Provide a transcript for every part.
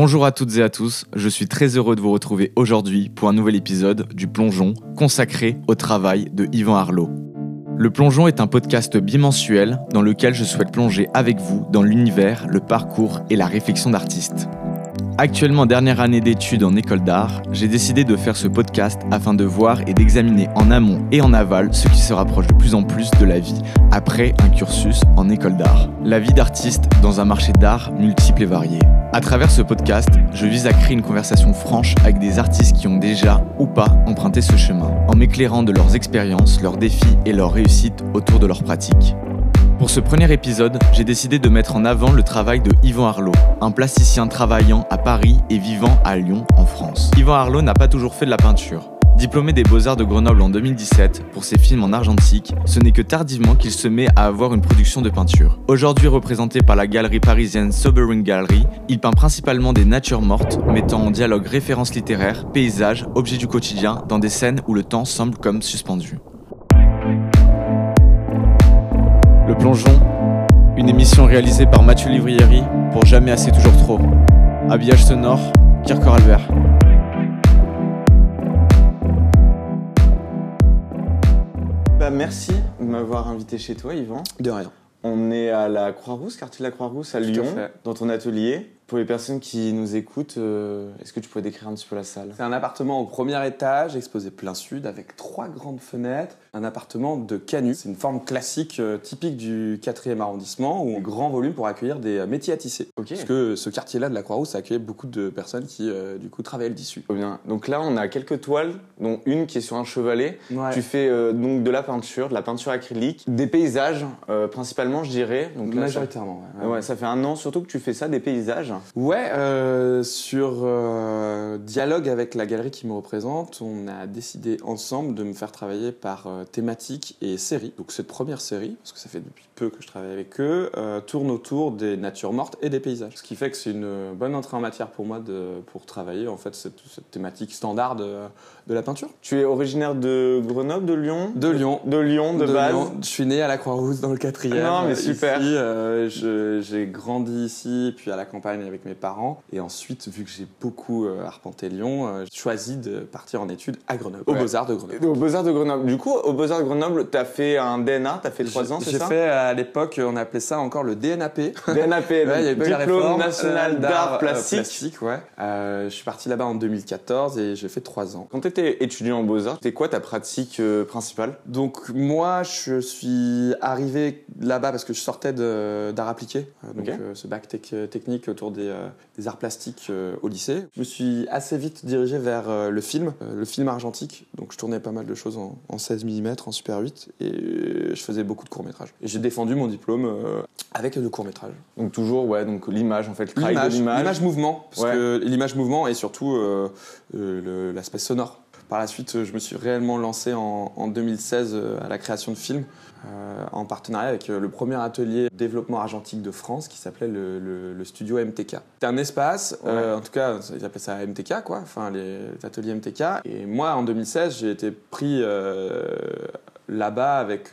Bonjour à toutes et à tous, je suis très heureux de vous retrouver aujourd'hui pour un nouvel épisode du Plongeon consacré au travail de Yvan Arlot. Le Plongeon est un podcast bimensuel dans lequel je souhaite plonger avec vous dans l'univers, le parcours et la réflexion d'artistes. Actuellement dernière année d'études en école d'art, j'ai décidé de faire ce podcast afin de voir et d'examiner en amont et en aval ce qui se rapproche de plus en plus de la vie après un cursus en école d'art. La vie d'artiste dans un marché d'art multiple et varié. À travers ce podcast, je vise à créer une conversation franche avec des artistes qui ont déjà ou pas emprunté ce chemin, en m'éclairant de leurs expériences, leurs défis et leurs réussites autour de leurs pratiques. Pour ce premier épisode, j'ai décidé de mettre en avant le travail de Yvan Arlot, un plasticien travaillant à Paris et vivant à Lyon, en France. Yvan Arlot n'a pas toujours fait de la peinture. Diplômé des Beaux-Arts de Grenoble en 2017 pour ses films en argentique, ce n'est que tardivement qu'il se met à avoir une production de peinture. Aujourd'hui représenté par la galerie parisienne Sobering Gallery, il peint principalement des natures mortes, mettant en dialogue références littéraires, paysages, objets du quotidien dans des scènes où le temps semble comme suspendu. Plongeon, une émission réalisée par Mathieu Livrieri pour Jamais assez toujours trop. Habillage sonore, Kirker Albert. Bah, merci de m'avoir invité chez toi, Yvan. De rien. On est à la Croix-Rousse, quartier de la Croix-Rousse, à Tout Lyon, dans ton atelier. Pour les personnes qui nous écoutent, euh, est-ce que tu pourrais décrire un petit peu la salle? C'est un appartement au premier étage, exposé plein sud, avec trois grandes fenêtres. Un appartement de canut. C'est une forme classique, euh, typique du 4e arrondissement, où un grand volume pour accueillir des euh, métiers à tisser. Ok. Parce que ce quartier-là de la Croix-Rousse a accueilli beaucoup de personnes qui, euh, du coup, travaillaient le tissu. Trop bien. Donc là, on a quelques toiles, dont une qui est sur un chevalet. Ouais. Tu fais euh, donc de la peinture, de la peinture acrylique, des paysages, euh, principalement, je dirais. Donc là, ça... Majoritairement, ouais. Ouais, ça fait un an surtout que tu fais ça, des paysages. Ouais, euh, sur euh, dialogue avec la galerie qui me représente, on a décidé ensemble de me faire travailler par euh, thématique et série. Donc cette première série, parce que ça fait depuis peu que je travaille avec eux, euh, tourne autour des natures mortes et des paysages. Ce qui fait que c'est une bonne entrée en matière pour moi de, pour travailler en fait cette, cette thématique standard de, de la peinture. Tu es originaire de Grenoble, de Lyon? De Lyon. De Lyon, de, base Lyon. Je suis né à la Croix-Rousse dans le quatrième. Non, mais super. Euh, j'ai grandi ici, puis à la campagne avec mes parents. Et ensuite, vu que j'ai beaucoup arpenté Lyon, j'ai choisi de partir en études à Grenoble, aux Ouais. Beaux-Arts de Grenoble. Aux Beaux-Arts de Grenoble. Du coup, aux Beaux-Arts de Grenoble, t'as fait un DNA, t'as fait trois ans, c'est J'ai fait à l'époque, on appelait ça encore le DNAP. DNAP, Ouais, donc il y avait Diplôme réforme, National euh, d'Art euh, Plastique. ouais. Euh, je suis parti là-bas en 2014 et j'ai fait trois ans. Quand t'étais étudiant en Beaux-Arts, c'était quoi ta pratique euh, principale? Donc moi, je suis arrivé là-bas parce que je sortais d'art appliqué, euh, donc euh, ce bac tech- technique autour des, euh, des arts plastiques euh, au lycée. Je me suis assez vite dirigé vers euh, le film, euh, le film argentique. Donc je tournais pas mal de choses en, en 16 mm, en Super 8, et euh, je faisais beaucoup de courts métrages. Et j'ai défendu mon diplôme euh, avec le court métrage. Donc toujours, ouais, donc l'image en fait, L'image, l'image. mouvement, parce Ouais. que l'image mouvement et surtout euh, l'aspect sonore. Par la suite, euh, je me suis réellement lancé en, en 2016 euh, à la création de films, euh, en partenariat avec le premier atelier développement argentique de France qui s'appelait le, le- le studio MTK. C'était un espace, euh, en tout cas, ils appelaient ça MTK, quoi, enfin les, les ateliers MTK. Et moi, en 2016, j'ai été pris là-bas avec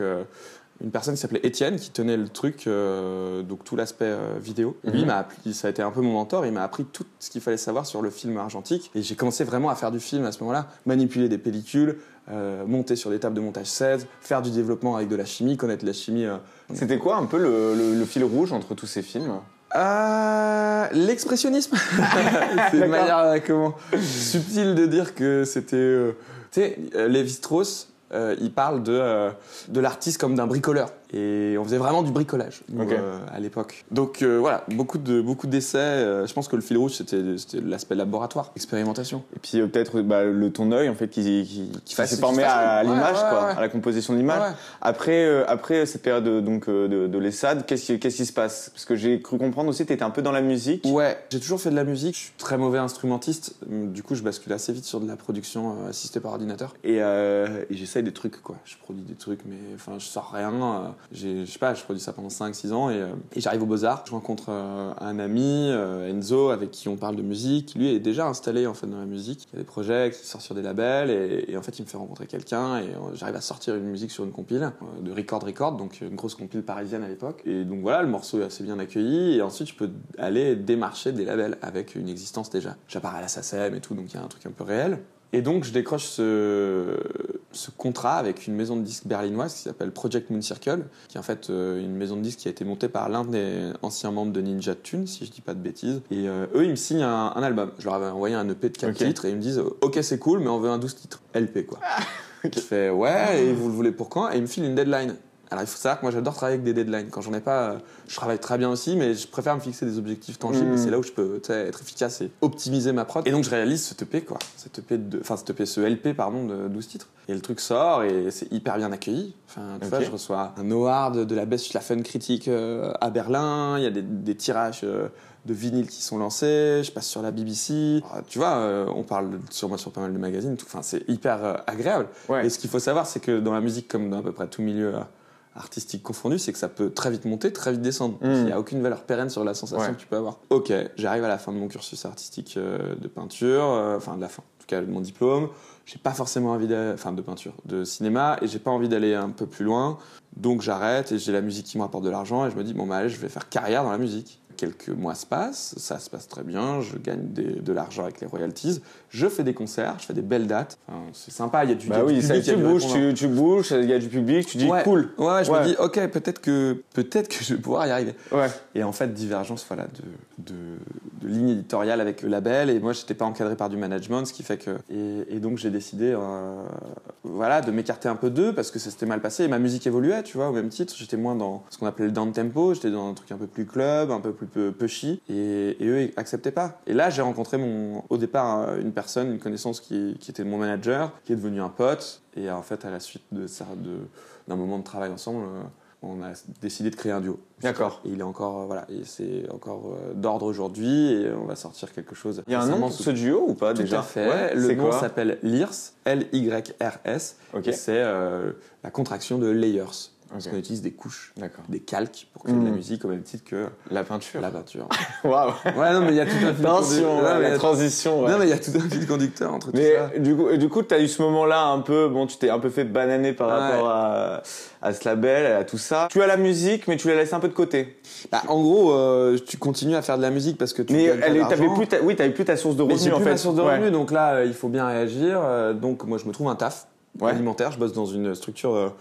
une personne qui s'appelait Étienne qui tenait le truc, euh, donc tout l'aspect euh, vidéo. Lui, Mhm. il m'a appris, ça a été un peu mon mentor, il m'a appris tout ce qu'il fallait savoir sur le film argentique. Et j'ai commencé vraiment à faire du film à ce moment-là, manipuler des pellicules, euh, monter sur des tables de montage 16, faire du développement avec de la chimie, connaître la chimie. C'était quoi un peu le, le- le fil rouge entre tous ces films? Euh, L'expressionnisme C'est une manière comment, subtile de dire que c'était. euh, tu sais, Lévi-Strauss, il parle de, euh, de l'artiste comme d'un bricoleur. Et on faisait vraiment du bricolage nous, euh, à l'époque. Donc euh, voilà, beaucoup de beaucoup d'essais. euh, je pense que le fil rouge, c'était c'était l'aspect laboratoire, expérimentation. Et puis euh, peut-être bah, le ton œil en fait qui, qui, qui fasse- à, l'image, ouais, à la composition de l'image. Ouais. Après, euh, après cette période donc euh, de, de l'ESSAD, qu'est-ce qui, qu'est-ce qui se passe? Parce que j'ai cru comprendre aussi, t'étais un peu dans la musique. Ouais, j'ai toujours fait de la musique. Je suis très mauvais instrumentiste. Du coup, je bascule assez vite sur de la production euh, assistée par ordinateur. Et, euh, et j'essaye des trucs, quoi. Je produis des trucs, mais enfin, je sors rien. Je sais pas, je produis ça pendant 5-6 ans et, euh, et j'arrive au Beaux-Arts. Je rencontre euh, un ami, euh, Enzo, avec qui on parle de musique. Lui est déjà installé en fait dans la musique. Il y a des projets qui sortent sur des labels et, et en fait il me fait rencontrer quelqu'un et j'arrive à sortir une musique sur une compile de Record Record, donc une grosse compile parisienne à l'époque. Et donc voilà, le morceau est assez bien accueilli et ensuite je peux aller démarcher des labels avec une existence déjà. J'apparais à la SACEM et tout, donc il y a un truc un peu réel. Et donc je décroche ce, ce contrat avec une maison de disques berlinoise qui s'appelle Project Moon Circle, qui est en fait euh, une maison de disques qui a été montée par l'un des anciens membres de Ninja Tune, si je dis pas de bêtises. Et euh, eux, ils me signent un, un album. Je leur avais envoyé un EP de 4 Ok. titres et ils me disent Ok, c'est cool, mais on veut un 12 titres. LP quoi. Je fais Ouais, et vous le voulez pour quand? Et ils me filent une deadline. Alors il faut savoir que moi j'adore travailler avec des deadlines. Quand j'en ai pas, euh, je travaille très bien aussi, mais je préfère me fixer des objectifs tangibles. Et C'est là où je peux tu être efficace et optimiser ma prod. Et donc je réalise ce EP quoi, cet EP de, enfin cet EP, ce LP pardon de 12 titres. Et le truc sort et c'est hyper bien accueilli. Enfin, fois Ok. je reçois un award de la Best Schlafen Critique euh, à Berlin. Il y a des, des tirages. euh, de vinyles qui sont lancés, je passe sur la BBC. Tu vois, euh, on parle sur moi sur pas mal de magazines. Enfin, c'est hyper euh, agréable. Ouais. Et ce qu'il faut savoir, c'est que dans la musique, comme dans à peu près tout milieu euh, artistique confondu, c'est que ça peut très vite monter, très vite descendre. Mm. Il n'y a aucune valeur pérenne sur la sensation Ouais. que tu peux avoir. Ok, j'arrive à la fin de mon cursus artistique euh, de peinture, euh, enfin de la fin, en tout cas de mon diplôme. J'ai pas forcément envie d'aller, enfin de peinture, de cinéma, et j'ai pas envie d'aller un peu plus loin. Donc j'arrête et j'ai la musique qui me rapporte de l'argent et je me dis bon bah allez, je vais faire carrière dans la musique. Quelques mois se passent, ça se passe très bien, je gagne des- de l'argent avec les royalties, je fais des concerts, je fais des belles dates. Enfin, c'est sympa, il y a du, y Bah a oui, public, tu bouges, répondant. tu, tu bouges, il y a du public, tu dis Ouais. cool. Ouais, je Ouais. me dis, ok, peut-être que, peut-être que je vais pouvoir y arriver. Ouais. Et en fait, divergence voilà, de, de, ligne éditoriale avec le label. Et moi, je n'étais pas encadré par du management, ce qui fait que. Et, donc, j'ai décidé euh, voilà, de m'écarter un peu d'eux parce que ça s'était mal passé. Et ma musique évoluait, tu vois, au même titre. J'étais moins dans ce qu'on appelait le down tempo. J'étais dans un truc un peu plus club, un peu plus pushy. Et, eux, ils acceptaient pas. Et là, j'ai rencontré mon, au départ euh, une personne, une connaissance qui, qui était mon manager, qui est devenu un pote. Et en fait, à la suite de ça, d'un moment de travail ensemble, euh, on a décidé de créer un duo. D'accord. Et il est encore, euh, voilà, et c'est encore euh, d'ordre aujourd'hui et on va sortir quelque chose. Il y a un nom pour ce duo ou pas Tout déjà à fait. Ouais, le nom s'appelle LYRS, L-Y-R-S. Et c'est euh, la contraction de layers. Parce qu'on utilise des couches, des calques pour créer de la Mm. musique au même titre que La peinture. la peinture. Waouh. ouais, non, mais il y a tout un fil conducteur. ouais, mais la transition. ouais. Non, mais il y a tout un fil conducteur entre tout ça. Mais du coup, du coup, t'as eu ce moment-là un peu, bon, tu t'es un peu fait bananer par rapport à, à ce label, à tout ça. Tu as la musique, mais tu la laisses un peu de côté. Bah, en gros, euh, tu continues à faire de la musique parce que tu mais t'avais plus, ta, oui, t'avais plus ta source de Mais revenus j'ai en plus fait. ma source de revenus, donc là, euh, il faut bien réagir. Euh, Donc moi, je me trouve un taf alimentaire. Je bosse dans une structure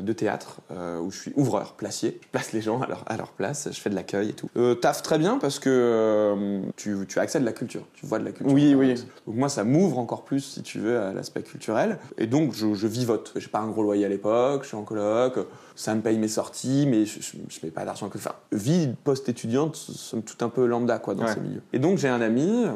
de théâtre euh, où je suis ouvreur, placier. Je place les gens à leur, à leur place, je fais de l'accueil et tout. Euh, taf très bien parce que euh, tu, tu as accès à de la culture, tu vois de la culture. Oui, oui. Donc moi, ça m'ouvre encore plus, si tu veux, à l'aspect culturel. Et donc, je, je vivote. J'ai pas un gros loyer à l'époque, je suis en coloc, ça me paye mes sorties, mais je, je, je mets pas d'argent que... Enfin, vie post-étudiante, somme toute un peu lambda, quoi, dans Ouais. ces milieux. Et donc, j'ai un ami euh,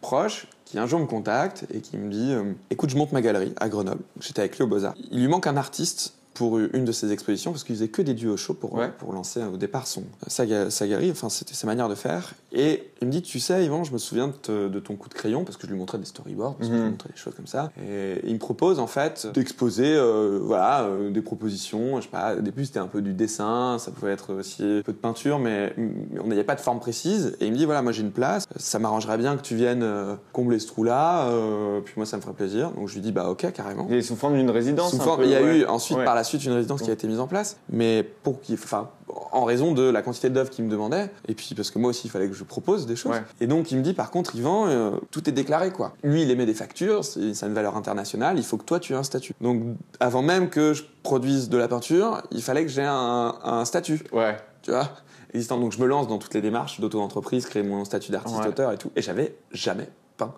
proche qui un jour me contacte et qui me dit euh, Écoute, je monte ma galerie à Grenoble. J'étais avec lui au Beaux-Arts. Il lui manque un artiste pour une de ses expositions parce qu'il faisait que des duos shows pour, Ouais. pour lancer euh, au départ son, sa, ga- sa galerie, enfin c'était sa manière de faire. Et il me dit Tu sais, Yvan, je me souviens de, te- de ton coup de crayon parce que je lui montrais des storyboards, parce que je Mhm. lui montrais des choses comme ça. Et il me propose en fait d'exposer euh, voilà, euh, des propositions. Je sais pas, au début c'était un peu du dessin, ça pouvait être aussi un peu de peinture, mais, mais on n'avait pas de forme précise. Et il me dit Voilà, moi j'ai une place, ça m'arrangerait bien que tu viennes euh, combler ce trou-là, euh, puis moi ça me ferait plaisir. Donc je lui dis Bah ok, carrément. Et sous forme d'une résidence. Sous un forme- peu, il y a ouais. eu ensuite Ouais. par la suite une résidence qui a été mise en place, mais pour qu'il, enfin, en raison de la quantité d'œuvres qu'il me demandait, et puis parce que moi aussi il fallait que je propose des choses. Ouais. Et donc il me dit par contre Yvan, euh, tout est déclaré quoi. Lui il émet des factures, c'est, une valeur internationale, il faut que toi tu aies un statut. Donc avant même que je produise de la peinture, il fallait que j'ai un, un statut, Ouais. tu vois. Existant. Donc je me lance dans toutes les démarches d'auto-entreprise, créer mon statut d'artiste Ouais. auteur et tout, et j'avais jamais peint.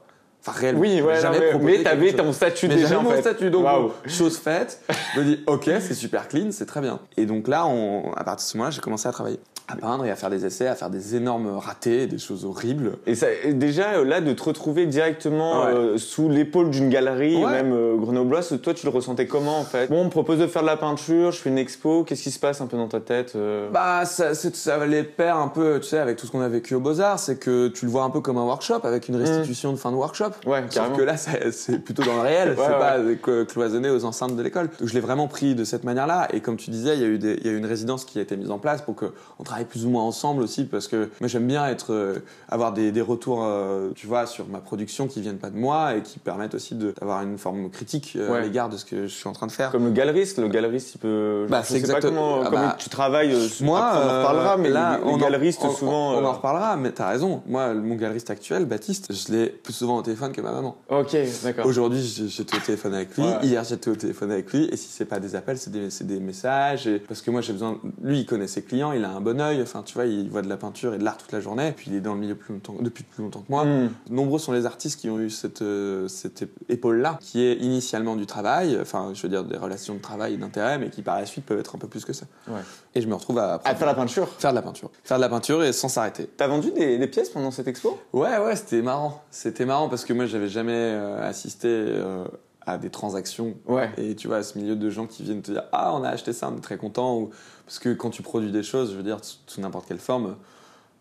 Enfin réellement. Oui, ouais, non, jamais mais, proposé mais t'avais ton statut Mais déjà j'avais mon fait. statut, donc chose faite, je me dis ok, c'est super clean, c'est très bien. Et donc là, on, à partir de ce moment-là, j'ai commencé à travailler. À peindre et à faire des essais, à faire des énormes ratés, des choses horribles. Et, ça, déjà, euh, là, de te retrouver directement Ouais. euh, sous l'épaule d'une galerie, Ouais. même euh, grenobloise, toi, tu le ressentais comment, en fait? Bon, on me propose de faire de la peinture, je fais une expo, qu'est-ce qui se passe un peu dans ta tête euh? Bah, ça, ça de pair un peu, tu sais, avec tout ce qu'on a vécu au Beaux-Arts, c'est que tu le vois un peu comme un workshop, avec une restitution de fin de workshop. Ouais, Sauf carrément. que là, c'est plutôt dans le réel, c'est pas cloisonné aux enceintes de l'école. Donc je l'ai vraiment pris de cette manière-là. Et comme tu disais, il y, a eu des- il y a eu une résidence qui a été mise en place pour qu'on travaille plus ou moins ensemble aussi, parce que moi j'aime bien être, euh, avoir des, des retours, euh, tu vois, sur ma production qui viennent pas de moi et qui permettent aussi d'avoir une forme critique euh, à l'égard de ce que je suis en train de faire. Comme le galeriste, le galeriste, il peut. Bah, je sais pas exactement- comment, ah comment bah, tu travailles. Moi, après, on en reparlera, mais là, on en- galeristes, on- souvent. On, on en reparlera, mais t'as raison. Moi, mon galeriste actuel, Baptiste, je l'ai plus souvent au téléphone que ma maman. Ok, d'accord. Aujourd'hui, j'étais au téléphone avec lui. Ouais. Hier, j'étais au téléphone avec lui. Et si c'est pas des appels, c'est des, des messages. Et- parce que moi, j'ai besoin. Lui, il connaît ses clients, il a un bon Enfin, tu vois, il voit de la peinture et de l'art toute la journée. Puis il est dans le milieu plus longtemps, depuis plus longtemps que moi. Hmm. Nombreux sont les artistes qui ont eu cette, euh, cette épaule-là, qui est initialement du travail, enfin, je veux dire des relations de travail et d'intérêt, mais qui par la suite peuvent être un peu plus que ça. Ouais. Et je me retrouve à, À faire la peinture. faire de la peinture. Faire de la peinture et sans s'arrêter. T'as vendu des, des pièces pendant cette expo? Ouais, ouais, c'était marrant. C'était marrant parce que moi, j'avais jamais euh, assisté euh, à des transactions. Ouais. Et tu vois, à ce milieu de gens qui viennent te dire Ah, on a acheté ça, on est très content. Ou... Parce que quand tu produis des choses, je veux dire, sous- n'importe quelle forme,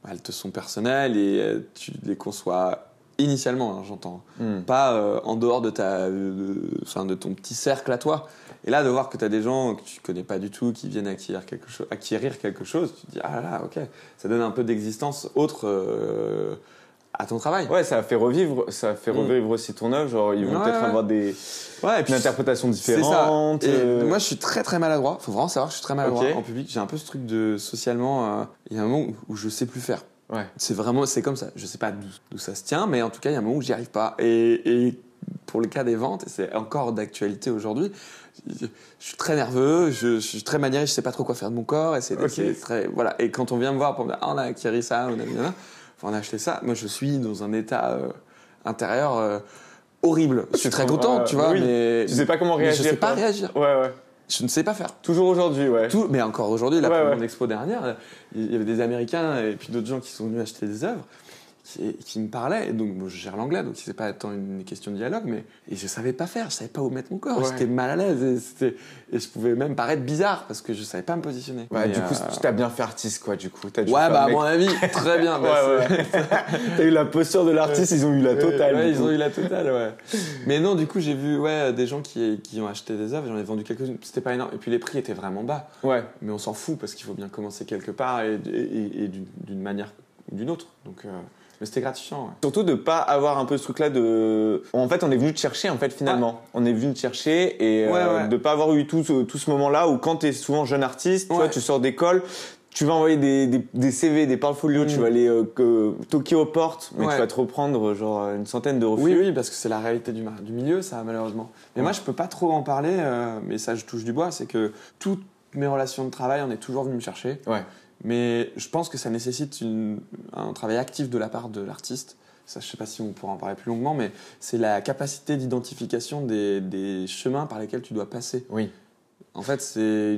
bah, elles te sont personnelles et euh, tu les conçois initialement, hein, j'entends. Hmm. Pas euh, en dehors de, ta, euh, de ton petit cercle à toi. Et là, de voir que tu as des gens que tu connais pas du tout qui viennent acquérir quelque, chose acquérir quelque chose, tu te dis Ah là là, ok, ça donne un peu d'existence autre euh, à ton travail. Ouais, ça a fait revivre, ça fait Mm. revivre aussi ton œuvre. Genre, ils vont Ouais, peut-être ouais. avoir des Ouais, et puis une interprétation ça. différente. Et euh, Moi, je suis très très maladroit. Faut vraiment savoir que je suis très maladroit en public. J'ai un peu ce truc de socialement. euh, Il y a un moment où, où je sais plus faire. Ouais. C'est vraiment, c'est comme ça. Je sais pas d'où ça se tient, mais en tout cas, il y a un moment où j'y arrive pas. Et, et pour le cas des ventes, et c'est encore d'actualité aujourd'hui, je, suis très nerveux, je, je suis très maniéré, je sais pas trop quoi faire de mon corps. Et c'est très, voilà. Et quand on vient me voir pour me dire, ah, on a acquis ça, on a, mis là, on a acheté ça, moi, je suis dans un état euh, intérieur euh, horrible. Je suis très content, ouais, tu vois, oui. mais Tu sais pas comment réagir. je sais pas réagir. Ouais, ouais. Je ne sais pas faire. Toujours aujourd'hui, ouais. Tout, mais encore aujourd'hui, là, Ouais, pour ouais. mon expo dernière, il y avait des Américains et puis d'autres gens qui sont venus acheter des œuvres qui, me parlaient. Et donc, moi, je gère l'anglais, donc c'est pas tant une question de dialogue, mais et je savais pas faire, je savais pas où mettre mon corps. Ouais. J'étais mal à l'aise et, je pouvais même paraître bizarre parce que je savais pas me positionner. Ouais, Mais, du coup, euh, tu t'as bien fait artiste, quoi, du coup. T'as dû Ouais, bah, à mon avis, très bien. bah, Ouais. T'as eu la posture de l'artiste, ils ont eu la totale. Ouais, ils ont eu la totale, ouais. Mais non, du coup, j'ai vu ouais, des gens qui, qui ont acheté des œuvres, j'en ai vendu quelques-unes, c'était pas énorme. Et puis les prix étaient vraiment bas. Ouais. Mais on s'en fout parce qu'il faut bien commencer quelque part et, et- d'une manière ou d'une autre. Donc, euh, mais c'était gratifiant. ouais. Surtout de pas avoir un peu ce truc-là de. En fait, on est venu te chercher, en fait, finalement. On est venu te chercher et Ouais, euh, ouais. de pas avoir eu tout ce, tout ce moment-là où, quand t'es souvent jeune artiste, tu vois, tu sors d'école. Tu vas envoyer des, des, des CV, des portfolios, tu Mm. vas aller euh, que, toquer aux portes, mais Ouais. tu vas te reprendre genre une centaine de refus. Oui, oui, parce que c'est la réalité du, du milieu, ça, malheureusement. Mais Ouais. moi, je peux pas trop en parler, euh, mais ça, je touche du bois, c'est que toutes mes relations de travail, on est toujours venu me chercher. Ouais. Mais je pense que ça nécessite une- un travail actif de la part de l'artiste. Ça, je sais pas si on pourra en parler plus longuement, mais c'est la capacité d'identification des, des chemins par lesquels tu dois passer. Oui. En fait, c'est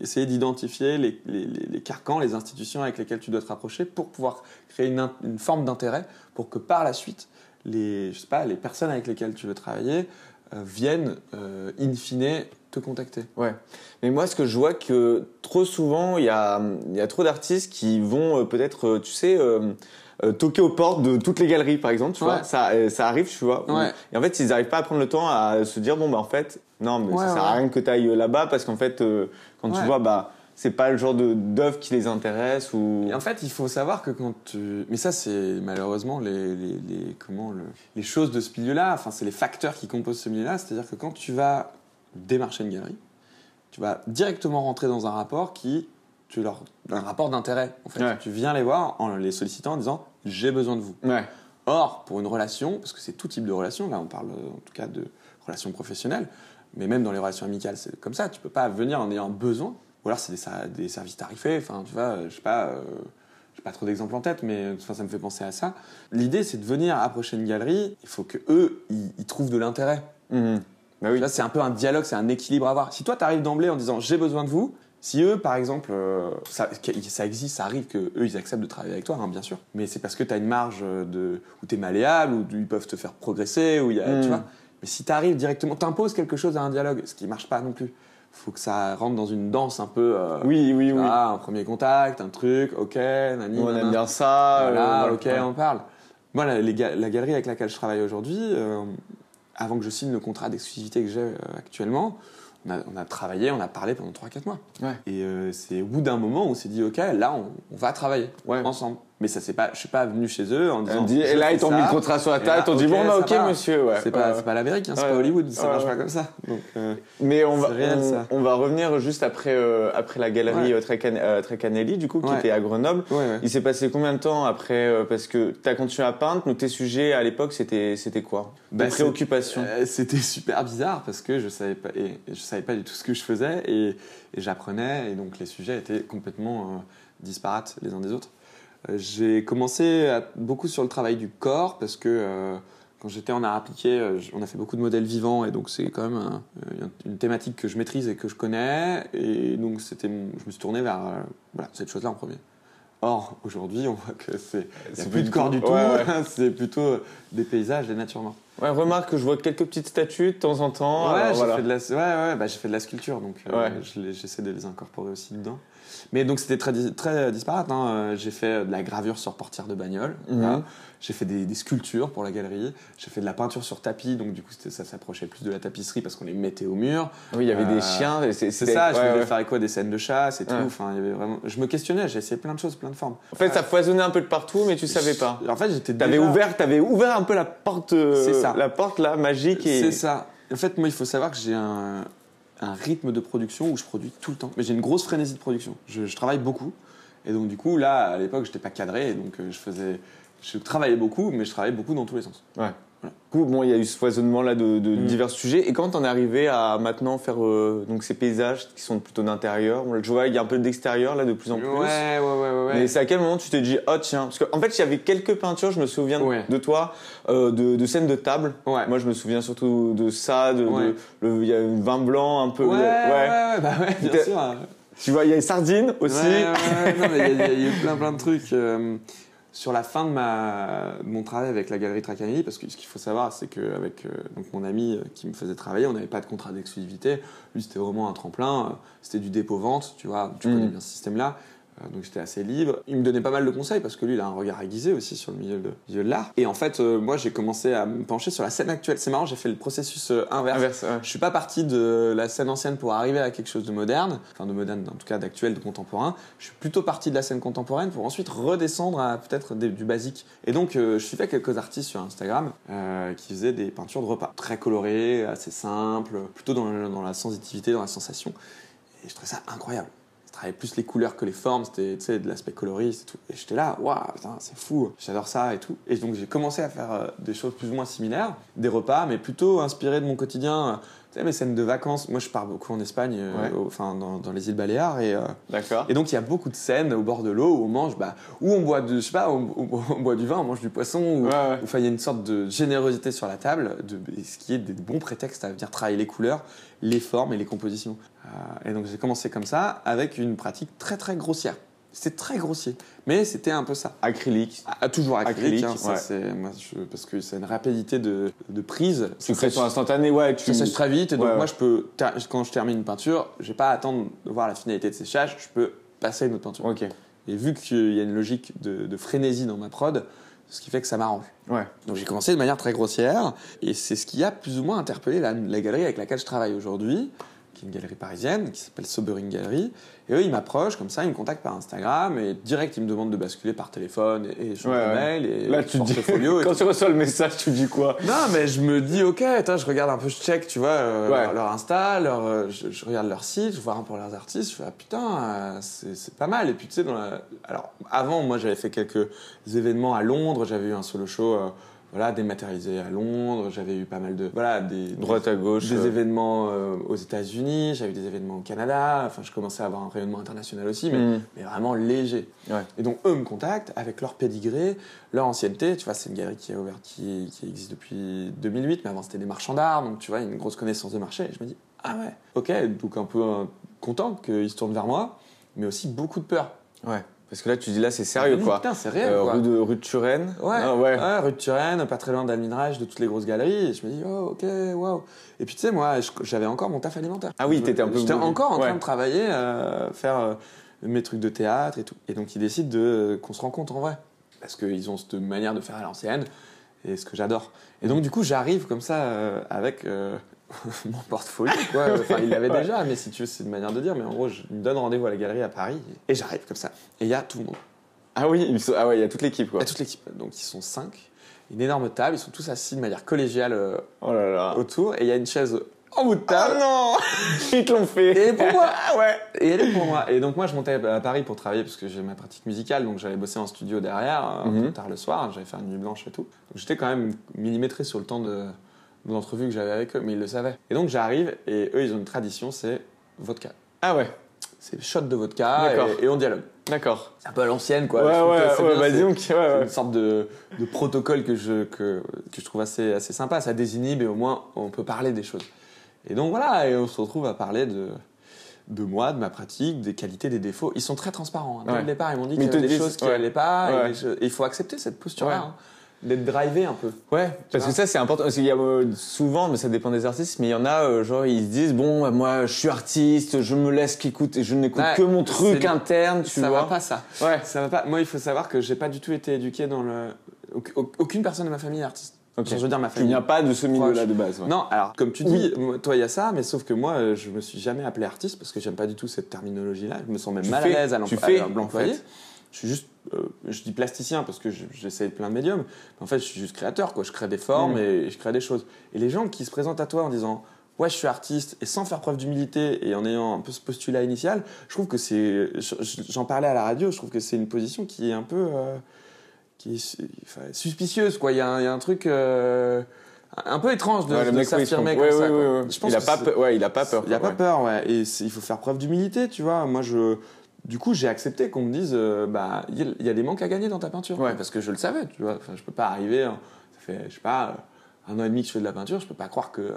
essayer d'identifier les, les- les- les carcans, les institutions avec lesquelles tu dois te rapprocher pour pouvoir créer une forme d'intérêt pour que par la suite, les, je sais pas, les personnes avec lesquelles tu veux travailler euh, viennent, euh, in fine, te contacter. Ouais. Mais moi, ce que je vois que trop souvent, il y a, y a trop d'artistes qui vont euh, peut-être, euh, tu sais, euh, euh, toquer aux portes de toutes les galeries, par exemple, tu Ouais. vois. Ça, ça arrive, tu vois. Ouais. Et en fait, ils n'arrivent pas à prendre le temps à se dire, bon, bah, en fait, non, mais Ouais, ça sert à rien que tu ailles là-bas parce qu'en fait, quand tu vois, bah, c'est pas le genre d'œuvre qui les intéresse ou. Et en fait, il faut savoir que quand tu... Mais ça, c'est malheureusement les, les, les- comment, le- les choses de ce milieu-là, enfin, c'est les facteurs qui composent ce milieu-là. C'est-à-dire que quand tu vas démarcher une galerie, tu vas directement rentrer dans un rapport qui... Tu leur... Un rapport d'intérêt, en fait. Ouais. Tu viens les voir en les sollicitant en disant « j'ai besoin de vous ». Ouais. Or, pour une relation, parce que c'est tout type de relation, là on parle en tout cas de relations professionnelles, mais même dans les relations amicales, c'est comme ça, tu peux pas venir en ayant besoin, ou alors c'est des, des services tarifés, enfin tu vois, je sais pas, euh, j'ai pas trop d'exemples en tête, mais enfin, ça me fait penser à ça. L'idée c'est de venir approcher une galerie, il faut que eux, ils, ils trouvent de l'intérêt. Mhm. Bah oui. Là c'est un peu un dialogue, c'est un équilibre à avoir. Si toi tu arrives d'emblée en disant j'ai besoin de vous, Si eux, par exemple, euh, ça, ça existe, ça arrive que eux, ils acceptent de travailler avec toi, hein, bien sûr. Mais c'est parce que tu as une marge de, où tu es malléable, où ils peuvent te faire progresser, où il y a, tu vois. Mais si tu arrives directement, t'imposes quelque chose à un dialogue, ce qui marche pas non plus. Faut que ça rentre dans une danse un peu. euh, Oui, oui, oui. ah, un premier contact, un truc, ok, nani, on aime bien ça. Voilà, euh, ok, ouais. on parle. Moi, la, les ga- la galerie avec laquelle je travaille aujourd'hui, euh, avant que je signe le contrat d'exclusivité que j'ai euh, actuellement, on a, on a travaillé, on a parlé pendant 3-4 mois. Ouais. Et euh, c'est au bout d'un moment où on s'est dit, ok, là, on, on va travailler Ouais. ensemble. Mais ça, c'est pas, je suis pas venu chez eux en disant. Dit- et là, ils t'ont mis le contrat sur la table, t'ont dit bon, bah, ok, monsieur. Ouais, C'est pas, c'est pas l'Amérique, hein, c'est Ouais. pas Hollywood, ça Ouais, marche ouais. pas comme ça. Donc, euh, Mais on va, réel, on, ça. on va revenir juste après, euh, après la galerie euh, Trecan- euh, Trecanelli, du coup, qui était à Grenoble. Il s'est passé combien de temps après euh, Parce que tu as continué à peindre, donc tes sujets à l'époque, c'était c'était quoi? Tes Bah, c'est- préoccupations? Euh, C'était super bizarre parce que je savais pas, et je savais pas du tout ce que je faisais et, et j'apprenais et donc les sujets étaient complètement euh, disparates les uns des autres. J'ai commencé à- beaucoup sur le travail du corps parce que euh, quand j'étais en art appliqué, euh, on a fait beaucoup de modèles vivants et donc c'est quand même un- euh, une thématique que je maîtrise et que je connais et donc c'était, je me suis tourné vers euh, voilà, cette chose-là en premier. Or aujourd'hui, on voit que c'est plus de corps du tout, ouais, ouais. c'est plutôt des paysages, des natures mortes. Ouais, remarque que je vois quelques petites statues de temps en temps. Ouais, j'ai voilà. fait de la, ouais, ouais, bah, fait de la sculpture, donc euh, j'essaie de les incorporer aussi dedans. Mais donc c'était très, très disparate. Hein. Euh, J'ai fait de la gravure sur portière de bagnole. Mhm. J'ai fait des, des sculptures pour la galerie. J'ai fait de la peinture sur tapis, donc du coup ça s'approchait plus de la tapisserie parce qu'on les mettait au mur. Oui, il y avait Euh, des chiens. et C'est ça, je voulais ouais. faire quoi des scènes de chasse et tout. Ouais. Enfin, il y avait vraiment. Je me questionnais, j'ai essayé plein de choses, plein de formes. En fait, ça foisonnait un peu de partout, mais tu savais pas. En fait, j'étais T'avais déjà- ouvert, t'avais ouvert un peu la porte, euh, C'est ça. la porte là magique et. C'est ça. En fait, moi, il faut savoir que j'ai un, un rythme de production où je produis tout le temps. Mais j'ai une grosse frénésie de production. Je, je travaille beaucoup. Et donc, du coup, là, à l'époque, j'étais pas cadré. Donc, euh, je faisais. Je travaillais beaucoup, mais je travaillais beaucoup dans tous les sens. Ouais. Du coup, bon, il y a eu ce foisonnement là de, de Mm. divers sujets. Et quand t'en es arrivé à maintenant faire euh, donc ces paysages qui sont plutôt d'intérieur, on- je vois il y a un peu d'extérieur là de plus en plus. Ouais, ouais, ouais. Mais c'est à quel moment tu t'es dit oh tiens parce qu'en en fait il y avait quelques peintures je me souviens de- Ouais. de toi euh, de, de scènes de table Ouais. moi je me souviens surtout de ça de, de- Ouais. le- il y a un vin blanc un peu Ouais, ouais, ouais, bah ouais, bien sûr. tu vois il y a les sardines aussi Ouais, ouais, ouais, non, mais il y, y a eu plein, plein de trucs. euh, sur la fin de, ma, mon travail avec la galerie Tracanelli, parce que ce qu'il faut savoir, c'est qu'avec euh, mon ami euh, qui me faisait travailler, on n'avait pas de contrat d'exclusivité. Lui, c'était vraiment un tremplin. euh, C'était du dépôt-vente, tu vois. Tu Mhm. connais bien ce système-là. Euh, Donc j'étais assez libre. Il me donnait pas mal de conseils parce que lui, il a un regard aiguisé aussi sur le milieu de, milieu de l'art. Et en fait, euh, moi, j'ai commencé à me pencher sur la scène actuelle. C'est marrant, j'ai fait le processus euh, inverse. Inverse, ouais. Je suis pas parti de la scène ancienne pour arriver à quelque chose de moderne, enfin de moderne en tout cas d'actuel, de contemporain. Je suis plutôt parti de la scène contemporaine pour ensuite redescendre à peut-être du basique. Et donc euh, je suivais quelques artistes sur Instagram qui faisaient des peintures de repas, très colorées, assez simples, plutôt dans, dans la sensitivité, dans la sensation. Et je trouvais ça incroyable. Plus les couleurs que les formes, c'était de l'aspect coloriste et tout. Et j'étais là, waouh, c'est fou, j'adore ça et tout. Et donc j'ai commencé à faire euh, des choses plus ou moins similaires, des repas, mais plutôt inspirés de mon quotidien. Tu sais, mes scènes de vacances. Moi, je pars beaucoup en Espagne, euh, Ouais. au- enfin dans, dans les îles Baléares, et, euh, d'accord et donc il y a beaucoup de scènes au bord de l'eau où on mange, bah, où on boit, de, je sais pas, on, on- on boit du vin, on mange du poisson, ou Ouais, ouais. Enfin, il y a une sorte de générosité sur la table, de, ce qui est des bons prétextes à venir travailler les couleurs, les formes et les compositions. Euh, et donc j'ai commencé comme ça, avec une pratique très très grossière. C'était très grossier, mais c'était un peu ça. acrylique Ah, toujours acrylique, Acrylique, hein, ça, ouais. moi, je- parce que c'est une rapidité de, de prise. tu crées sur instantané ouais tu ça sèche très vite, et donc Ouais, moi je peux, quand je termine une peinture, je vais pas attendre de voir la finalité de séchage, je peux passer à une autre peinture. ok Et vu qu'il y a une logique de, de frénésie dans ma prod, ce qui fait que ça m'arrange. ouais Donc j'ai commencé de manière très grossière, et c'est ce qui a plus ou moins interpellé la, la galerie avec laquelle je travaille aujourd'hui, qui est une galerie parisienne, qui s'appelle Sobering Gallery. Et eux, ils m'approchent comme ça, ils me contactent par Instagram, et direct, ils me demandent de basculer par téléphone, et, et échange Ouais, mails, et là tu dis quand tu reçois le message tu dis quoi? Non, mais je me dis, ok, attends, je regarde un peu, je check, tu vois, euh, Ouais. leur, leur Insta, leur, euh, je, je regarde leur site, je vois un peu leurs artistes, je fais, ah putain, euh, c'est pas mal. Et puis, tu sais, la- alors, avant, moi, j'avais fait quelques événements à Londres, j'avais eu un solo show, voilà, dématérialisé à Londres, j'avais eu pas mal de, voilà, des, droite à gauche des euh, événements euh, aux États-Unis, j'avais eu des événements au Canada, enfin, je commençais à avoir un rayonnement international aussi, mais, Mm. mais vraiment léger. Ouais. Et donc eux me contactent avec leur pédigré, leur ancienneté. Tu vois, c'est une galerie qui est ouverte, qui, qui existe depuis 2008, mais avant c'était des marchands d'art, donc tu vois, une grosse connaissance de marché. Et je me dis, Ah ouais. Ok, donc un peu euh, content qu'il se tourne vers moi, mais aussi beaucoup de peur. Ouais. Parce que là, tu dis là, c'est sérieux, Mais quoi. Putain, c'est réel, Euh, quoi. rue, de, rue de Turenne. Ouais, Ah, ouais. ouais, rue de Turenne, pas très loin d'Alminrage, de toutes les grosses galeries. Et je me dis, oh, ok, waouh. Et puis, tu sais, moi, j'avais encore mon taf alimentaire. Ah oui, t'étais un peu J'étais encore en train Ouais. de travailler, euh, faire euh, mes trucs de théâtre et tout. Et donc, ils décident de, qu'on se rencontre en vrai. Parce qu'ils ont cette manière de faire à l'ancienne, et ce que j'adore. Et donc, du coup, j'arrive comme ça avec mon portfolio, quoi. Enfin, il l'avait Ouais. déjà, mais si tu veux, c'est une manière de dire. Mais en gros, je me donne rendez-vous à la galerie à Paris, et j'arrive comme ça. Et il y a tout le monde. Ah oui, ils sont- ah ouais, il y a toute l'équipe, quoi. Il y a toute l'équipe. Donc ils sont cinq. Une énorme table. Ils sont tous assis de manière collégiale euh, Oh là là. autour. Et il y a une chaise en bout de Ah table. non Ils te l'ont fait. Et pour moi. Ah ouais. Et elle est pour moi. Et donc moi je montais à Paris pour travailler parce que j'ai ma pratique musicale. Donc j'allais bosser en studio derrière, un Mhm. peu tard le soir. J'allais faire une nuit blanche et tout. Donc j'étais quand même millimétré sur le temps de, l'entrevue que j'avais avec eux. Mais ils le savaient. Et donc j'arrive et eux ils ont une tradition, c'est vodka. Ah ouais. C'est shot de vodka et, et on dialogue. D'accord. C'est un peu à l'ancienne quoi. Ouais, ouais, c'est ouais, bah ouais, une sorte de, de protocole que je, que, que je trouve assez, assez sympa. Ça désinhibe et au moins on peut parler des choses. Et donc voilà, et on se retrouve à parler de, de moi, de ma pratique, des qualités, des défauts. Ils sont très transparents. hein. Dès Ouais. le départ, ils m'ont dit qu'il y avait des choses qui n'allaient pas. Et il faut accepter cette posture-là, hein, d'être drivé un peu. Ouais, parce que ça c'est important. Parce qu'il y a euh, souvent, mais ça dépend des artistes, mais il y en a, euh, genre ils se disent bon, bah, moi je suis artiste, je me laisse qu'écouter, je n'écoute Ouais, que mon truc interne, tu ça vois. va pas ça. Ouais. Ça va pas. Moi, il faut savoir que j'ai pas du tout été éduqué dans le. auc- Aucune personne de ma famille est artiste. Ok. Enfin, je veux dire ma Il famille. n'y a pas de ce milieu-là de base. ouais. Non, alors comme tu dis, toi il y a ça, mais sauf que moi euh, je me suis jamais appelé artiste parce que j'aime pas du tout cette terminologie-là. Je me sens même Tu mal fais- à l'aise à l'employer. en fait. Je suis juste, euh, je dis plasticien parce que je- j'essaie plein de médiums. Mais en fait, je suis juste créateur, quoi. Je crée des formes Mm. et, je crée des choses. Et les gens qui se présentent à toi en disant ouais, je suis artiste et sans faire preuve d'humilité et en ayant un peu ce postulat initial, je trouve que c'est, je- j'en parlais à la radio, je trouve que c'est une position qui est un peu, euh, qui est enfin, suspicieuse, quoi. Il y, a un- il y a un truc. euh, un peu étrange de, Ouais, s'affirmer comme ouais, ça. quoi. ouais, ouais. Je pense il a pas peur. Ouais, il a pas peur. il a pas peur, ouais. Et il faut faire preuve d'humilité, tu vois. Moi, je. Du coup, j'ai accepté qu'on me dise, euh, bah, il y a- il y a des manques à gagner dans ta peinture. Ouais. Parce que je le savais, tu vois. Enfin, je peux pas arriver, hein, ça fait, je sais pas, euh, un an et demi que je fais de la peinture, je peux pas croire que euh,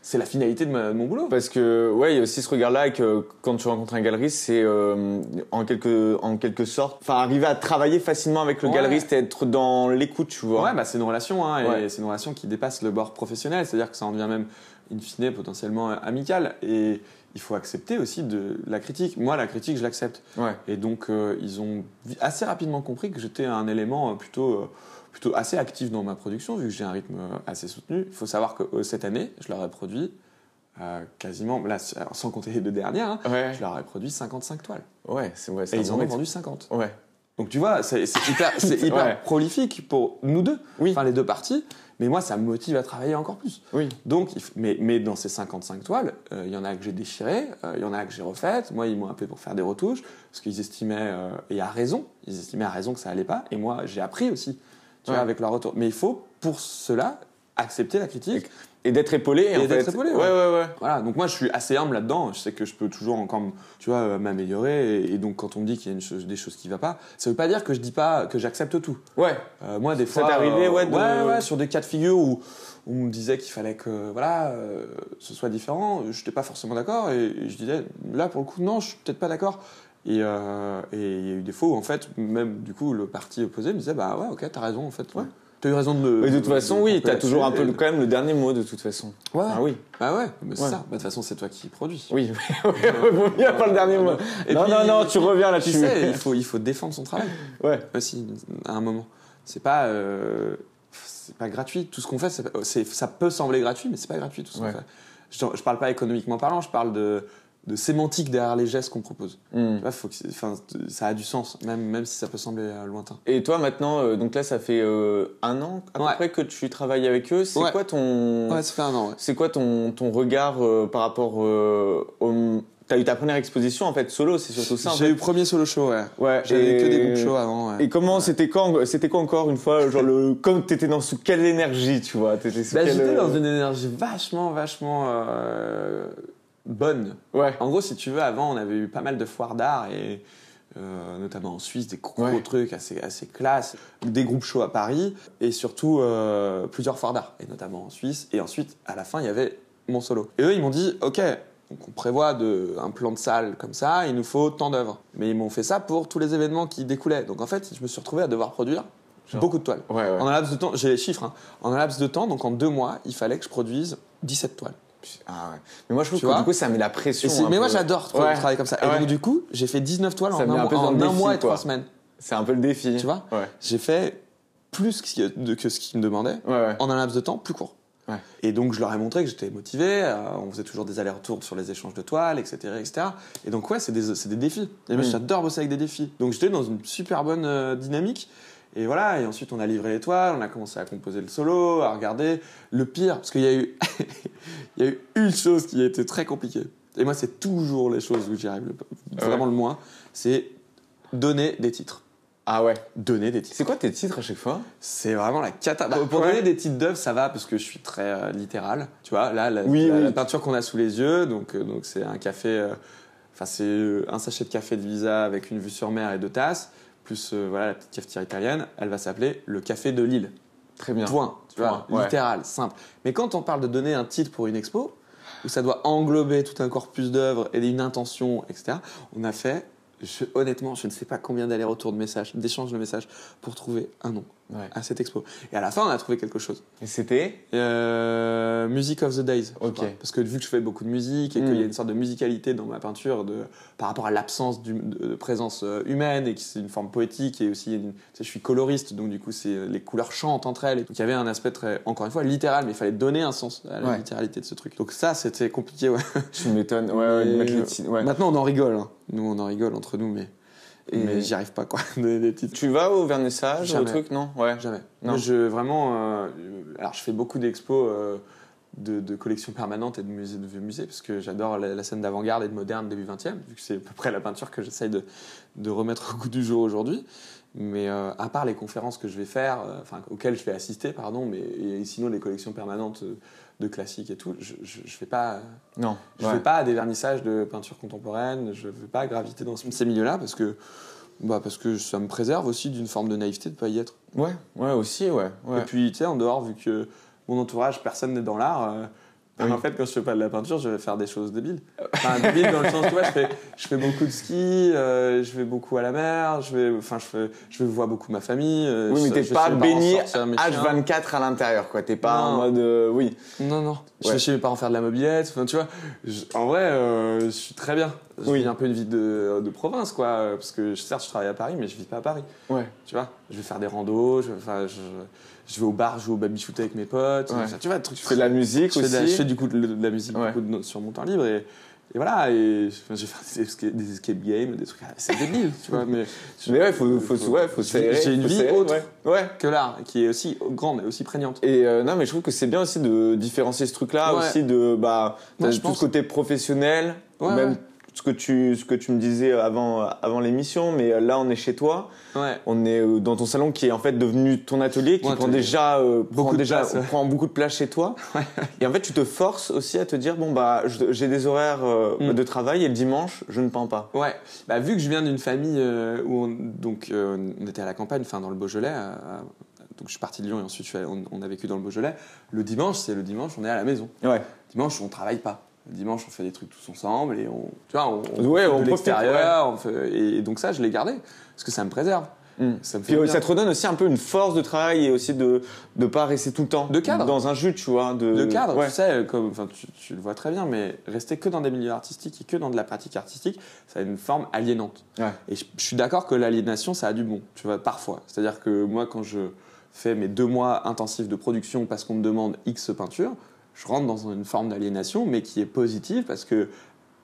c'est la finalité de, ma- de mon boulot. Parce que, ouais, il y a aussi ce regard-là que quand tu rencontres un galeriste, c'est euh, en, quelque, en quelque sorte, enfin, arriver à travailler facilement avec le Ouais. galeriste et être dans l'écoute, tu vois. Ouais, bah, c'est une relation, hein, et Ouais. c'est une relation qui dépasse le bord professionnel, c'est-à-dire que ça en devient même, in fine, potentiellement amical. Et il faut accepter aussi de la critique. Moi, la critique, je l'accepte. Ouais. Et donc, euh, ils ont assez rapidement compris que j'étais un élément euh, plutôt, euh, plutôt assez actif dans ma production, vu que j'ai un rythme assez soutenu. Il faut savoir que euh, cette année, je leur ai produit euh, quasiment, là, sans compter les deux dernières, hein, Ouais. je leur ai produit 55 toiles. Ouais, c'est ouais, Et ils en ont vendu 50. Ouais. Donc tu vois, c'est hyper, prolifique pour nous deux, Oui. enfin les deux parties. Mais moi, ça me motive à travailler encore plus. Oui. Donc, mais, mais dans ces 55 toiles, euh, il y en a que j'ai déchirées, euh, il y en a que j'ai refaites. Moi, ils m'ont appelé pour faire des retouches parce qu'ils estimaient, euh, et à raison, ils estimaient à raison que ça allait pas. Et moi, j'ai appris aussi, tu Ouais. vois, avec leur retour. Mais il faut, pour cela, accepter la critique. Et d'être épaulé, Et en d'être fait. épaulé, ouais, ouais. ouais, ouais. Voilà, donc moi je suis assez humble là-dedans. Je sais que je peux toujours encore, tu vois, euh, m'améliorer. Et, donc quand on me dit qu'il y a une chose- des choses qui ne vont pas, ça veut pas dire que je dis pas que j'accepte tout. Ouais. Euh, moi, des Ça fois, t'est arrivé, euh, ouais, de- ouais, ouais, sur des cas de figure où, où on me disait qu'il fallait que, voilà, euh, ce soit différent. Je n'étais pas forcément d'accord et, et je disais, là, pour le coup, non, je suis peut-être pas d'accord. Et et il y a eu des fois où, en fait, même du coup, le parti opposé me disait, bah ouais, ok, t'as raison, en fait. Ouais. T'as eu raison de me. Mais de toute façon, oui, t'as toujours un peu quand même le dernier mot de toute façon. Ouais. Ah oui. Bah ouais, mais c'est Ouais. ça. Bah, de toute façon, c'est toi qui produis. Oui, vaut mieux avoir le dernier mot. Et non, puis, non, non, tu reviens Tu là-dessus. sais, il faut, il faut défendre son travail Ouais. aussi à un moment. C'est pas, euh, c'est pas gratuit. Tout ce qu'on fait, ça peut sembler gratuit, mais c'est pas gratuit tout ce Ouais. qu'on fait. Je, je parle pas économiquement parlant, je parle de, de sémantique derrière les gestes qu'on propose. Hmm. Tu vois, faut que, c'est- enfin, ça a du sens, même, même si ça peut sembler euh, lointain. Et toi maintenant, euh, donc là ça fait euh, un an à Ouais. peu près que tu travailles avec eux. C'est Ouais. quoi ton, Ouais, ça fait un an. Ouais. c'est quoi ton, ton regard par rapport au... T'as eu ta première exposition en fait solo, c'est surtout ça. J'ai fait. eu premier solo show, ouais. Ouais. J'avais et- que des groupes shows avant. Ouais. Et comment c'était quand c'était quoi encore une fois genre le comme t'étais dans sous quelle énergie tu vois t'étais sous Bah, quelle- J'étais dans une énergie vachement, vachement euh, bonne. ouais En gros, si tu veux, avant, on avait eu pas mal de foires d'art et euh, notamment en Suisse, des gros Ouais. trucs assez, assez classe, des groupes shows à Paris et surtout euh, plusieurs foires d'art, et notamment en Suisse. Et ensuite, à la fin, il y avait mon solo. Et eux, ils m'ont dit, ok, donc on prévoit de, un plan de salle comme ça, il nous faut tant d'œuvres. Mais ils m'ont fait ça pour tous les événements qui découlaient. Donc en fait, je me suis retrouvé à devoir produire Genre. beaucoup de toiles. Ouais, ouais. En un laps de temps, j'ai les chiffres, hein. en un laps de temps, donc en deux mois, il fallait que je produise 17 toiles. Ah ouais. Mais moi, je trouve Tu que du coup, ça met la pression. mais peu. moi j'adore Ouais. travailler comme ça. Et Ouais. donc du coup, j'ai fait 19 toiles en Ça un, un en un mois et quoi. trois semaines. C'est un peu le défi. Tu vois. J'ai fait plus que ce qu'ils me demandaient en un laps de temps plus court. Et donc je leur ai montré que j'étais motivé, euh, on faisait toujours des allers-retours sur les échanges de toiles, etc. etc. Et donc ouais, c'est des, des défis. Et moi Mm. j'adore bosser avec des défis. Donc j'étais dans une super bonne euh, dynamique. Et voilà, et ensuite on a livré les toiles, on a commencé à composer le solo, à regarder. Le pire, parce qu'il y a eu, il y a eu une chose qui a été très compliquée. Et moi c'est toujours les choses où j'y arrive le- vraiment le moins, c'est donner des titres. Ah ouais. Donner des titres. C'est quoi tes titres à chaque fois? C'est vraiment la cata. Bah, pour ouais. donner des titres d'œuvres, ça va parce que je suis très euh, littéral. Tu vois, là, la, Oui, la- oui. la peinture qu'on a sous les yeux, donc euh, donc c'est un café, euh, enfin c'est un sachet de café de Visa avec une vue sur mer et deux tasses, plus euh, voilà la petite cafetière italienne. Elle va s'appeler le café de Lille. Très bien. Point. Tu vois, ouais. littéral, simple. Mais quand on parle de donner un titre pour une expo, où ça doit englober tout un corpus d'œuvres et une intention, etc. On a fait, je- honnêtement, je ne sais pas combien d'allers-retours de messages, d'échanges de messages pour trouver un nom Ouais. à cette expo. Et à la fin, on a trouvé quelque chose. Et c'était Euh, Music of the Days. je Ok. Parce que vu que je fais beaucoup de musique et Mm. qu'il y a une sorte de musicalité dans ma peinture de, par rapport à l'absence de, présence euh, humaine et que c'est une forme poétique et aussi, une- je suis coloriste donc du coup c'est euh, les couleurs chantent entre elles. Donc il y avait un aspect très, encore une fois, littéral, mais il fallait donner un sens à la Ouais. littéralité de ce truc. Donc ça c'était compliqué. Ouais. Titres, ouais. Maintenant on en rigole. hein. Nous on en rigole entre nous, mais, Et- mais j'y arrive pas quoi. Donner des titres. Tu vas au vernissage, au truc, non? Ouais. Jamais. Non. Moi, je vraiment. euh, alors, je fais beaucoup d'expos euh, de, de collections permanentes et de musées de musées parce que j'adore la, la scène d'avant-garde et de moderne début 20e, vu que c'est à peu près la peinture que j'essaye de, de remettre au goût du jour aujourd'hui. Mais euh, à part les conférences que je vais faire, euh, enfin auxquelles je vais assister, pardon, mais et sinon les collections permanentes euh, de classiques et tout, je, je vais pas. Non. Je ouais. fais pas des vernissages de peinture contemporaine, je ne veux pas graviter dans ces milieux-là parce que, bah, parce que ça me préserve aussi d'une forme de naïveté de ne pas y être. Ouais, ouais, aussi, ouais. ouais. Et puis, tu sais, en dehors, vu que mon entourage, personne n'est dans l'art, Oui. en fait, quand je fais pas de la peinture, je vais faire des choses débiles. Enfin, débiles dans le sens, tu vois, je fais, je fais beaucoup de ski, euh, je vais beaucoup à la mer, je vais, enfin, je fais, je vais voir beaucoup ma famille. euh, oui, mais je- t'es je pas baigné sortir mes chiens. H24 à l'intérieur, quoi. T'es pas en mode. euh, oui. Non, non. Je Ouais. vais chez mes parents faire de la mobilette. Enfin, tu vois, je- en vrai, je suis très bien. Je Oui. vis un peu une vie de, de province, quoi. Parce que certes, je travaille à Paris, mais je vis pas à Paris. Ouais. Tu vois, je vais faire des randos, je, enfin, je, je vais au bar jouer au baby-shoot avec mes potes. Ouais. Tu vois, trucs. Tu fais de la musique je fais, aussi. de la, je fais du coup de, de la musique Ouais. beaucoup de- sur mon temps libre et, et voilà. Et je je vais faire des escape, games, des trucs. C'est débile, tu vois. Mais, Mais ouais, faut, faut, ouais, faut j'ai- J'ai une faut vie autre Ouais. ouais. que l'art, qui est aussi grande et aussi prégnante. Et euh, non, mais je trouve que c'est bien aussi de différencier ce truc-là, aussi de bah, t'as je tout ce côté professionnel, même. Ce que tu ce que tu me disais avant avant l'émission, mais euh, là on est chez toi, Ouais. on est euh, dans ton salon qui est en fait devenu ton atelier, qui prend déjà euh, Beaucoup prend de déjà place, ouais. prend beaucoup de place chez toi. Et en fait, tu te forces aussi à te dire bon bah j'ai des horaires euh, Mm. de travail et le dimanche je ne peins pas. Ouais, bah, vu que je viens d'une famille euh, où on, donc, on était à la campagne, enfin dans le Beaujolais, à- donc je suis parti de Lyon et ensuite je suis allé- on, on a vécu dans le Beaujolais. Le dimanche, c'est le dimanche, on est à la maison. Ouais. Dimanche, on travaille pas. Le dimanche, on fait des trucs tous ensemble et on, tu vois, on, on Ouais, fait on de l'extérieur. fait- Et, donc ça, je l'ai gardé parce que ça me préserve. Mm. Ça me fait Puis euh, ça te redonne aussi un peu une force de travail et aussi de ne pas rester tout le temps De cadre. dans un jus, tu vois. De, de cadre, Ouais. tu sais, comme, tu, tu le vois très bien, mais rester que dans des milieux artistiques et que dans de la pratique artistique, ça a une forme aliénante. Ouais. Et je, je suis d'accord que l'aliénation, ça a du bon, tu vois, parfois. C'est-à-dire que moi, quand je fais mes deux mois intensifs de production parce qu'on me demande X peinture, je rentre dans une forme d'aliénation, mais qui est positive parce que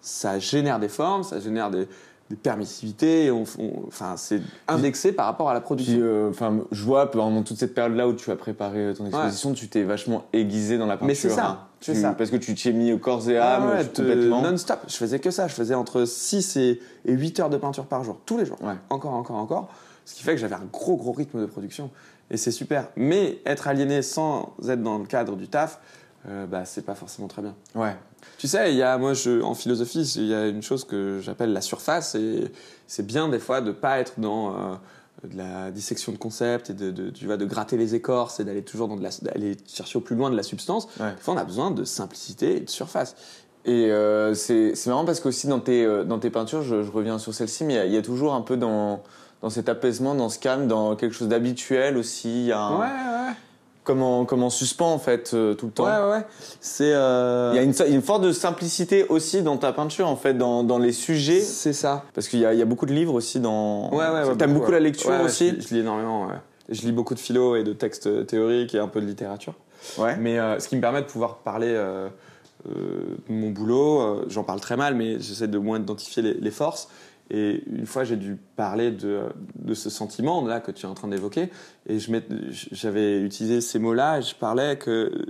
ça génère des formes, ça génère des, des permissivités, et on- on- enfin, c'est indexé par rapport à la Puis, production. euh, enfin, je vois pendant toute cette période-là où tu as préparé ton exposition, tu t'es vachement aiguisé dans la peinture. Mais c'est ça, hein. Tu- ça. Parce que tu t'y es mis au corps et Ah âme ouais, euh, te- complètement. non-stop. Je faisais que ça. Je faisais entre 6 et, et 8 heures de peinture par jour, tous les jours. Ouais. Encore, encore, encore. Ce qui fait que j'avais un gros, gros rythme de production. Et c'est super. Mais être aliéné sans être dans le cadre du taf, euh, bah, c'est pas forcément très bien. Ouais. Tu sais, il y a, moi, je, en philosophie, il y a une chose que j'appelle la surface. Et c'est bien, des fois, de pas être dans. euh, de la dissection de concepts et de, de, tu vois, de gratter les écorces et d'aller toujours dans de la, d'aller chercher au plus loin de la substance. Ouais. Des fois, on a besoin de simplicité et de surface. Et euh, c'est c'est marrant parce qu'aussi dans tes, dans tes peintures, je, je reviens sur celle-ci, mais il y a- il y, a toujours un peu dans, dans cet apaisement, dans ce calme, dans quelque chose d'habituel aussi. Il y a un- Ouais, ouais. Comme, en, comme en suspens en fait euh, tout le temps. Ouais, ouais, ouais. C'est. euh, Il y a une, une forme de simplicité aussi dans ta peinture en fait, dans, dans les sujets. C'est ça. Parce qu'il y a, il y a beaucoup de livres aussi dans. Ouais, ouais, ouais. T'aimes beaucoup, la lecture Ouais, aussi je, lis- je lis énormément, ouais. Je lis beaucoup de philo et de textes théoriques et un peu de littérature. Ouais. Mais euh, ce qui me permet de pouvoir parler de mon boulot, j'en parle très mal, mais j'essaie de moins identifier les, les forces. Et une fois, j'ai dû parler de, ce sentiment là que tu es en train d'évoquer, et j'avais utilisé ces mots-là, je parlais que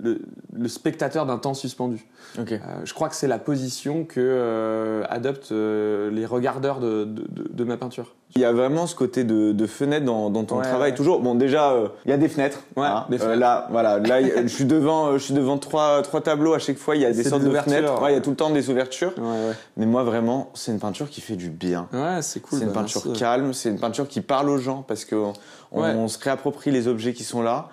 le, le spectateur d'un temps suspendu. Ok. Euh, je crois que c'est la position que euh, adoptent euh, les regardeurs de, de, de- de ma peinture. Il y a vraiment ce côté de, de fenêtre dans, dans ton Ouais, travail ouais. toujours. Bon déjà euh, il y a des fenêtres. Ouais, des Euh, fenêtres. là voilà là je suis devant euh, je suis devant trois trois tableaux à chaque fois il y a des sortes des de fenêtres. Ouais il y a tout le temps des ouvertures. Ouais, ouais. Mais moi vraiment c'est une peinture qui fait du bien. Ouais, c'est cool. c'est une bah, peinture merci. calme, c'est une peinture qui parle aux gens parce que on, Ouais. on se réapproprie les objets qui sont là.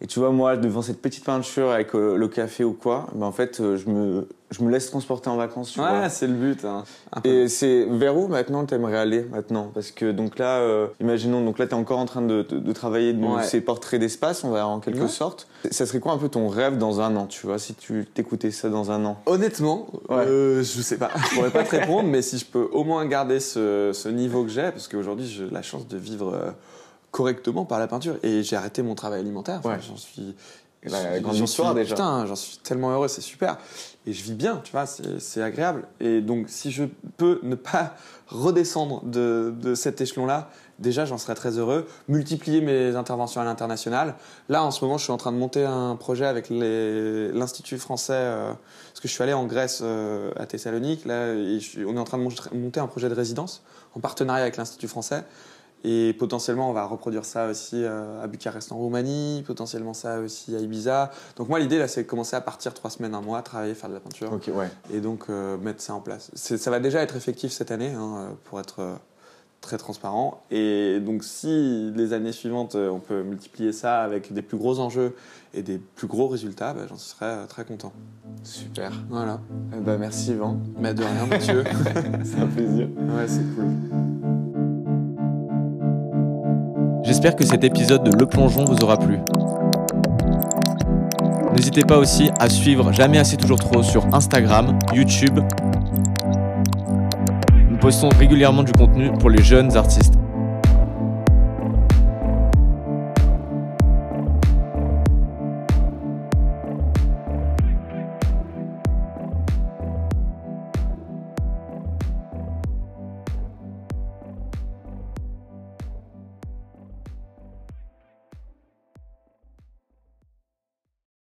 Et tu vois, moi, devant cette petite peinture avec euh, le café ou quoi, ben en fait, euh, je me, je me laisse transporter en vacances. Tu. Ouais, c'est le but. Hein. Et c'est vers où maintenant t'aimerais aller maintenant? Parce que donc là, euh, imaginons, donc là t'es encore en train de, de, de travailler de Ouais. ces portraits d'espace, on va en quelque Ouais. sorte. Ça serait quoi un peu ton rêve dans un an, tu vois, si tu t'écoutais ça dans un an? Honnêtement, euh, je sais pas. Je pourrais pas te répondre, mais si je peux au moins garder ce, ce niveau que j'ai, parce qu'aujourd'hui j'ai la chance de vivre correctement par la peinture et j'ai arrêté mon travail alimentaire. Enfin, Ouais. J'en suis. La grande histoire, déjà. Putain, j'en suis tellement heureux, c'est super. Et je vis bien, tu vois, c'est agréable. Et donc, si je peux ne pas redescendre de, de cet échelon-là, déjà, j'en serais très heureux. Multiplier mes interventions à l'international. Là, en ce moment, je suis en train de monter un projet avec l'Institut français, euh, parce que je suis allé en Grèce, euh, à Thessalonique, là, et je on est en train de mon- monter un projet de résidence en partenariat avec l'Institut français. Et potentiellement, on va reproduire ça aussi euh, à Bucarest en Roumanie, potentiellement ça aussi à Ibiza. Donc moi, l'idée, là, c'est de commencer à partir trois semaines, un mois, travailler, faire de la peinture, ouais. et donc euh, mettre ça en place. Ça va déjà être effectif cette année, hein, euh, pour être euh, très transparent. Et donc si les années suivantes, on peut multiplier ça avec des plus gros enjeux et des plus gros résultats, bah, j'en serais très content. Super. Voilà. Eh ben, merci Yvan. Mais de rien, Mathieu. C'est un plaisir. ouais, c'est cool. J'espère que cet épisode de Le Plongeon vous aura plu. N'hésitez pas aussi à suivre Jamais assez toujours trop sur Instagram, YouTube. Nous postons régulièrement du contenu pour les jeunes artistes.